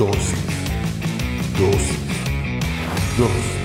Dosis. Dosis. Dosis.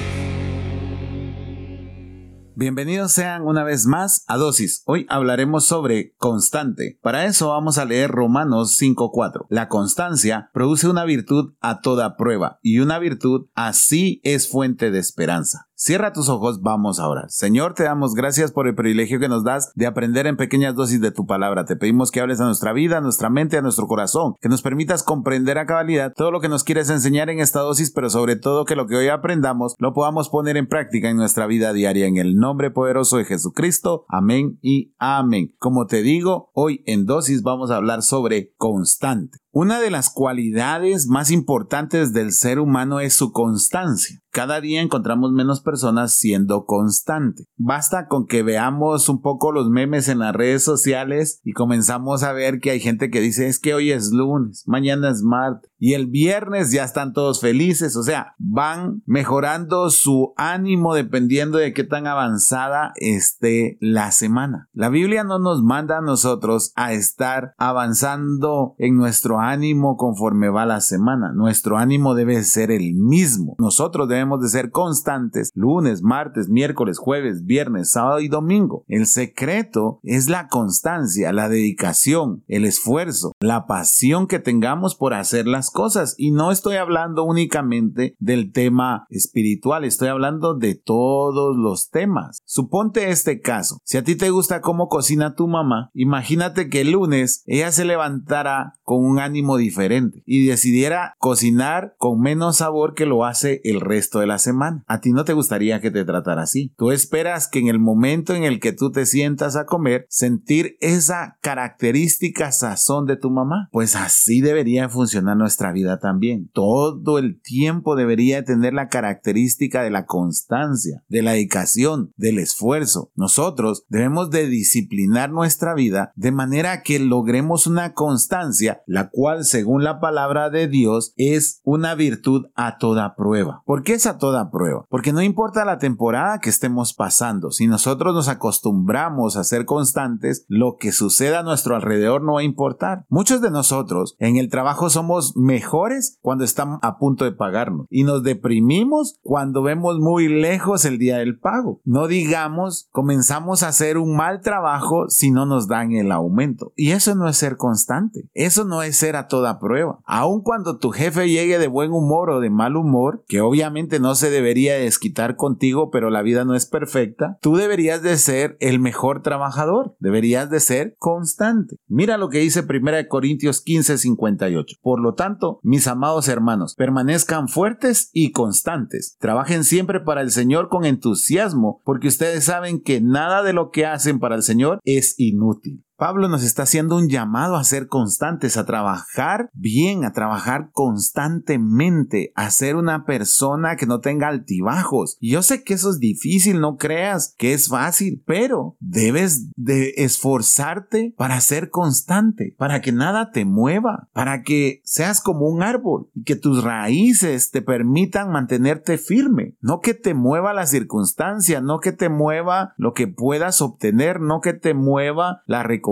Bienvenidos sean una vez más a Dosis. Hoy hablaremos sobre constante. Para eso vamos a leer Romanos 5.4. La constancia produce una virtud a toda prueba y una virtud así es fuente de esperanza. Cierra tus ojos, vamos ahora. Señor, te damos gracias por el privilegio que nos das de aprender en pequeñas dosis de tu palabra. Te pedimos que hables a nuestra vida, a nuestra mente, a nuestro corazón, que nos permitas comprender a cabalidad todo lo que nos quieres enseñar en esta dosis, pero sobre todo que lo que hoy aprendamos lo podamos poner en práctica en nuestra vida diaria. En el nombre poderoso de Jesucristo. Amén y amén. Como te digo, hoy en dosis vamos a hablar sobre constante. Una de las cualidades más importantes del ser humano es su constancia. Cada día encontramos menos personas siendo constante. Basta con que veamos un poco los memes en las redes sociales y comenzamos a ver que hay gente que dice es que hoy es lunes, mañana es martes y el viernes ya están todos felices. O sea, van mejorando su ánimo dependiendo de qué tan avanzada esté la semana. La Biblia no nos manda a nosotros a estar avanzando en nuestro ánimo conforme va la semana. Nuestro ánimo debe ser el mismo. Nosotros debemos de ser constantes lunes, martes, miércoles, jueves, viernes, sábado y domingo. El secreto es la constancia, la dedicación, el esfuerzo, la pasión que tengamos por hacer las cosas. Y no estoy hablando únicamente del tema espiritual, estoy hablando de todos los temas. Suponte este caso. Si a ti te gusta cómo cocina tu mamá, imagínate que el lunes ella se levantara con un ánimo diferente y decidiera cocinar con menos sabor que lo hace el resto de la semana. A ti no te gustaría que te tratara así. Tú esperas que en el momento en el que tú te sientas a comer, sentir esa característica sazón de tu mamá. Pues así debería funcionar nuestra vida también. Todo el tiempo debería tener la característica de la constancia, de la dedicación, del esfuerzo. Nosotros debemos de disciplinar nuestra vida de manera que logremos una constancia, la cual según la palabra de Dios, es una virtud a toda prueba. ¿Por qué es a toda prueba? Porque no importa la temporada que estemos pasando, si nosotros nos acostumbramos a ser constantes, lo que suceda a nuestro alrededor no va a importar. Muchos de nosotros en el trabajo somos mejores cuando estamos a punto de pagarnos y nos deprimimos cuando vemos muy lejos el día del pago. No digamos, comenzamos a hacer un mal trabajo si no nos dan el aumento. Y eso no es ser constante. Eso no es ser a toda prueba. Aun cuando tu jefe llegue de buen humor o de mal humor, que obviamente no se debería desquitar contigo, pero la vida no es perfecta, tú deberías de ser el mejor trabajador, deberías de ser constante. Mira lo que dice 1 Corintios 15, 58. Por lo tanto, mis amados hermanos, permanezcan fuertes y constantes. Trabajen siempre para el Señor con entusiasmo, porque ustedes saben que nada de lo que hacen para el Señor es inútil. Pablo nos está haciendo un llamado a ser constantes, a trabajar bien, a trabajar constantemente, a ser una persona que no tenga altibajos. Yo sé que eso es difícil, no creas que es fácil, pero debes de esforzarte para ser constante, para que nada te mueva, para que seas como un árbol y que tus raíces te permitan mantenerte firme, no que te mueva la circunstancia, no que te mueva lo que puedas obtener, no que te mueva la recompensa,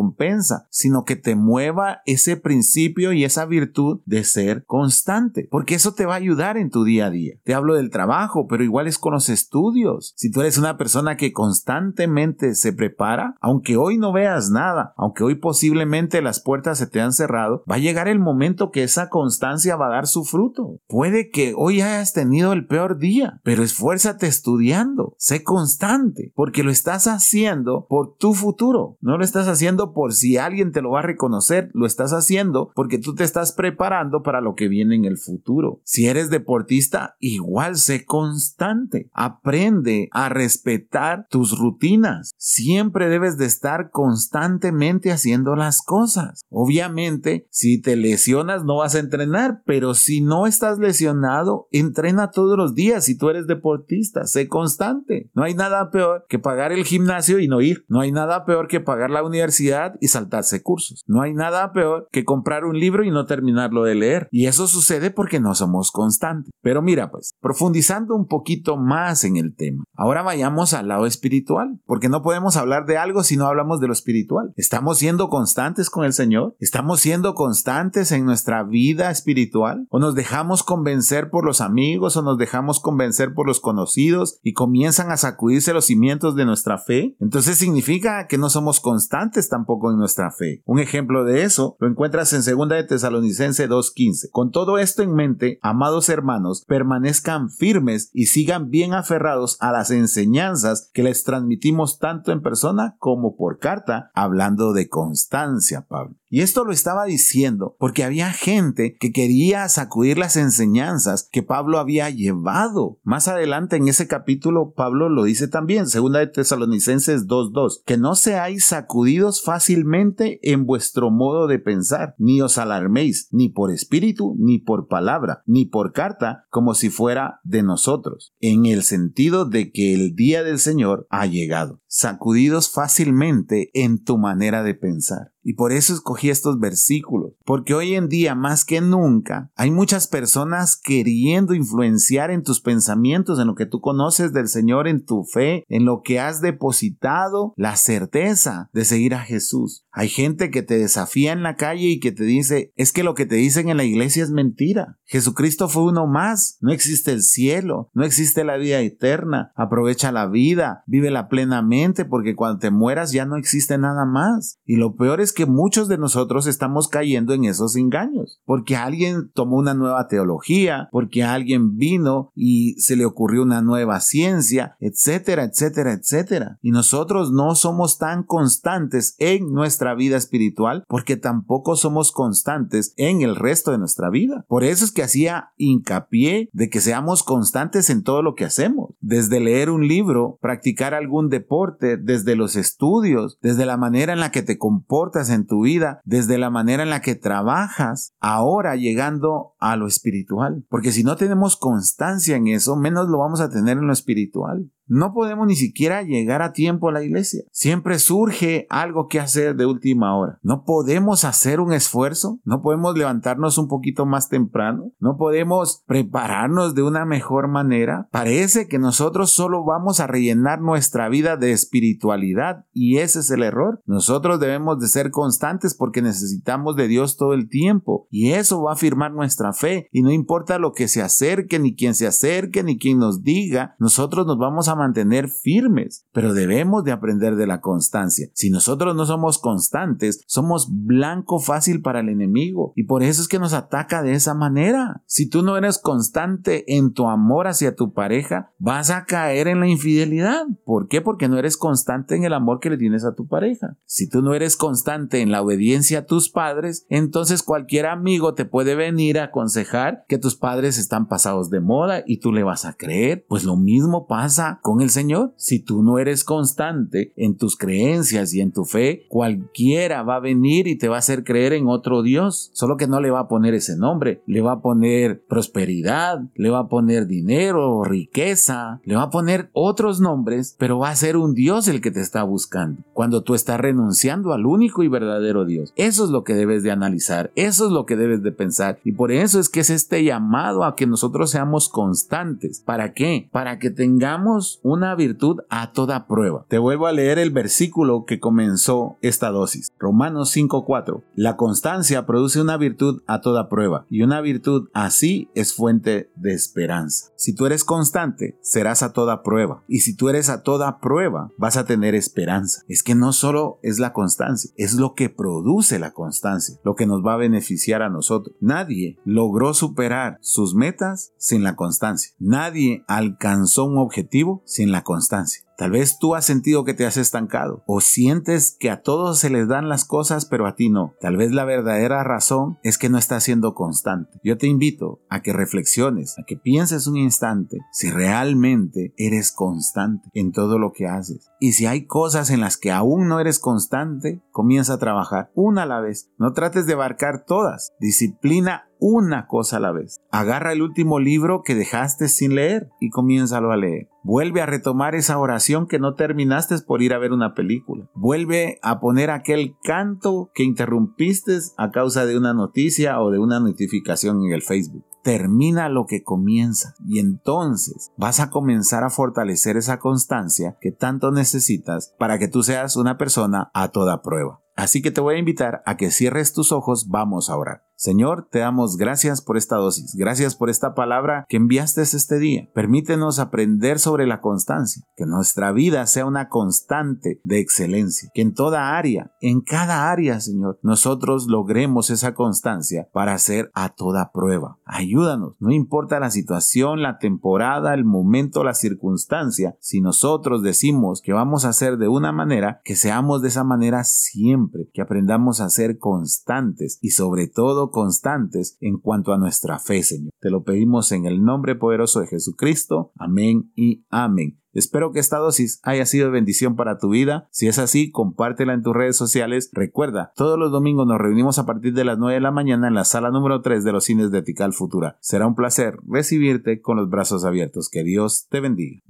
sino que te mueva ese principio y esa virtud de ser constante, porque eso te va a ayudar en tu día a día. Te hablo del trabajo, pero igual es con los estudios. Si tú eres una persona que constantemente se prepara, aunque hoy no veas nada, aunque hoy posiblemente las puertas se te han cerrado, va a llegar el momento que esa constancia va a dar su fruto. Puede que hoy hayas tenido el peor día, pero esfuérzate estudiando, sé constante, porque lo estás haciendo por tu futuro, no lo estás haciendo por si alguien te lo va a reconocer, lo estás haciendo porque tú te estás preparando para lo que viene en el futuro. Si eres deportista, igual sé constante. Aprende a respetar tus rutinas. Siempre debes de estar constantemente haciendo las cosas. Obviamente, si te lesionas no vas a entrenar, pero si no estás lesionado, entrena todos los días. Si tú eres deportista, sé constante. No hay nada peor que pagar el gimnasio y no ir. No hay nada peor que pagar la universidad y saltarse cursos. No hay nada peor que comprar un libro y no terminarlo de leer. Y eso sucede porque no somos constantes. Pero mira, pues, profundizando un poquito más en el tema. Ahora vayamos al lado espiritual, porque no podemos hablar de algo si no hablamos de lo espiritual. ¿Estamos siendo constantes con el Señor? ¿Estamos siendo constantes en nuestra vida espiritual? ¿O nos dejamos convencer por los amigos o nos dejamos convencer por los conocidos y comienzan a sacudirse los cimientos de nuestra fe? Entonces significa que no somos constantes tampoco en nuestra fe. Un ejemplo de eso lo encuentras en 2 de Tesalonicense 2.15. Con todo esto en mente, amados hermanos, permanezcan firmes y sigan bien aferrados a las enseñanzas que les transmitimos tanto en persona como por carta, hablando de constancia, Pablo. Y esto lo estaba diciendo porque había gente que quería sacudir las enseñanzas que Pablo había llevado. Más adelante en ese capítulo Pablo lo dice también, segunda de Tesalonicenses 2.2, que no seáis sacudidos fácilmente en vuestro modo de pensar, ni os alarméis, ni por espíritu, ni por palabra, ni por carta, como si fuera de nosotros, en el sentido de que el día del Señor ha llegado, sacudidos fácilmente en tu manera de pensar. Y por eso escogí estos versículos, porque hoy en día más que nunca hay muchas personas queriendo influenciar en tus pensamientos, en lo que tú conoces del Señor, en tu fe, en lo que has depositado la certeza de seguir a Jesús. Hay gente que te desafía en la calle y que te dice, es que lo que te dicen en la iglesia es mentira. Jesucristo fue uno más, no existe el cielo, no existe la vida eterna, aprovecha la vida, vívela plenamente porque cuando te mueras ya no existe nada más. Y lo peor es que muchos de nosotros estamos cayendo en esos engaños, porque alguien tomó una nueva teología, porque alguien vino y se le ocurrió una nueva ciencia, etcétera, etcétera, etcétera. Y nosotros no somos tan constantes en nuestra vida espiritual porque tampoco somos constantes en el resto de nuestra vida. Por eso es que hacía hincapié de que seamos constantes en todo lo que hacemos, desde leer un libro, practicar algún deporte, desde los estudios, desde la manera en la que te comportas en tu vida, desde la manera en la que trabajas, ahora llegando a lo espiritual. Porque si no tenemos constancia en eso, menos lo vamos a tener en lo espiritual. No podemos ni siquiera llegar a tiempo a la iglesia. Siempre surge algo que hacer de última hora. No podemos hacer un esfuerzo. No podemos levantarnos un poquito más temprano. No podemos prepararnos de una mejor manera. Parece que nosotros solo vamos a rellenar nuestra vida de espiritualidad y ese es el error. Nosotros debemos de ser constantes porque necesitamos de Dios todo el tiempo y eso va a afirmar nuestra fe y no importa lo que se acerque ni quien se acerque ni quien nos diga, nosotros nos vamos a mantener firmes, pero debemos de aprender de la constancia. Si nosotros no somos constantes, somos blanco fácil para el enemigo y por eso es que nos ataca de esa manera. Si tú no eres constante en tu amor hacia tu pareja, vas a caer en la infidelidad. ¿Por qué? Porque no eres constante en el amor que le tienes a tu pareja. Si tú no eres constante en la obediencia a tus padres, entonces cualquier amigo te puede venir a aconsejar que tus padres están pasados de moda y tú le vas a creer. Pues lo mismo pasa con el Señor. Si tú no eres constante en tus creencias y en tu fe, cualquiera va a venir y te va a hacer creer en otro Dios, solo que no le va a poner ese nombre, le va a poner prosperidad, le va a poner dinero, riqueza, le va a poner otros nombres, pero va a ser un Dios el que te está buscando. Cuando tú estás renunciando al único y verdadero Dios. Eso es lo que debes de analizar, eso es lo que debes de pensar y por eso es que es este llamado a que nosotros seamos constantes. ¿Para qué? Para que tengamos una virtud a toda prueba. Te vuelvo a leer el versículo que comenzó esta dosis. Romanos 5:4. La constancia produce una virtud a toda prueba y una virtud así es fuente de esperanza. Si tú eres constante, serás a toda prueba y si tú eres a toda prueba, vas a tener esperanza. Es que no solo es la constancia, es lo que produce la constancia, lo que nos va a beneficiar a nosotros. Nadie logró superar sus metas sin la constancia. Nadie alcanzó un objetivo sin la constancia. Tal vez tú has sentido que te has estancado o sientes que a todos se les dan las cosas pero a ti no. Tal vez la verdadera razón es que no estás siendo constante. Yo te invito a que reflexiones, a que pienses un instante si realmente eres constante en todo lo que haces. Y si hay cosas en las que aún no eres constante, comienza a trabajar una a la vez. No trates de abarcar todas. Disciplina una cosa a la vez. Agarra el último libro que dejaste sin leer y comiénzalo a leer. Vuelve a retomar esa oración que no terminaste por ir a ver una película. Vuelve a poner aquel canto que interrumpiste a causa de una noticia o de una notificación en el Facebook. termina lo que comienza y entonces vas a comenzar a fortalecer esa constancia que tanto necesitas para que tú seas una persona a toda prueba. Así que te voy a invitar a que cierres tus ojos, vamos a orar. Señor, te damos gracias por esta dosis, gracias por esta palabra que enviaste este día. Permítenos aprender sobre la constancia, que nuestra vida sea una constante de excelencia, que en toda área, en cada área, Señor, nosotros logremos esa constancia para hacer a toda prueba. Ayúdanos, no importa la situación, la temporada, el momento, la circunstancia, si nosotros decimos que vamos a hacer de una manera, que seamos de esa manera siempre, que aprendamos a ser constantes y sobre todo constantes en cuanto a nuestra fe, Señor. Te lo pedimos en el nombre poderoso de Jesucristo. Amén y amén. Espero que esta dosis haya sido bendición para tu vida. Si es así, compártela en tus redes sociales. Recuerda, todos los domingos nos reunimos a partir de las 9 de la mañana en la sala número 3 de los cines de Tical Futura. Será un placer recibirte con los brazos abiertos. Que Dios te bendiga.